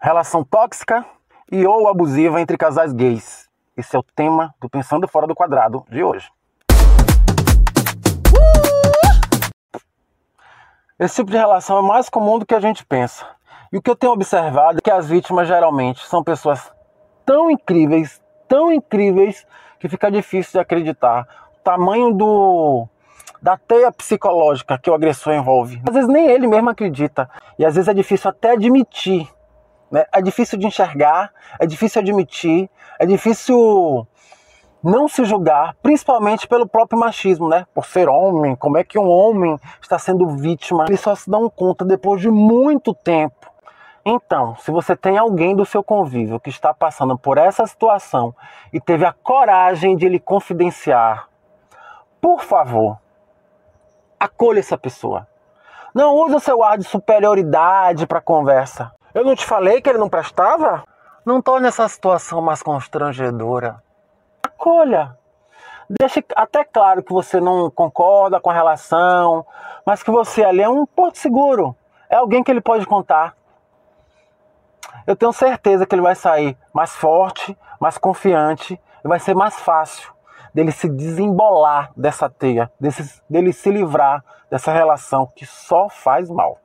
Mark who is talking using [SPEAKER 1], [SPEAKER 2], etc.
[SPEAKER 1] relação tóxica e ou abusiva entre casais gays. Esse é o tema do Pensando Fora do Quadrado de hoje. Esse tipo de relação é mais comum do que a gente pensa. E o que eu tenho observado é que as vítimas geralmente são pessoas tão incríveis, tão incríveis, que fica difícil de acreditar. O tamanho do da teia psicológica que o agressor envolve. Às vezes nem ele mesmo acredita. E às vezes é difícil até admitir né? É difícil de enxergar, é difícil admitir, é difícil não se julgar, principalmente pelo próprio machismo, né? Por ser homem, como é que um homem está sendo vítima? Eles só se dão conta depois de muito tempo. Então, se você tem alguém do seu convívio que está passando por essa situação e teve a coragem de lhe confidenciar, por favor, acolha essa pessoa. Não use o seu ar de superioridade para conversa. Eu não te falei que ele não prestava? Não torne essa situação mais constrangedora. Acolha. Deixe até claro que você não concorda com a relação, mas que você ali é um porto seguro. É alguém que ele pode contar. Eu tenho certeza que ele vai sair mais forte, mais confiante e vai ser mais fácil dele se desembolar dessa teia, desse, dele se livrar dessa relação que só faz mal.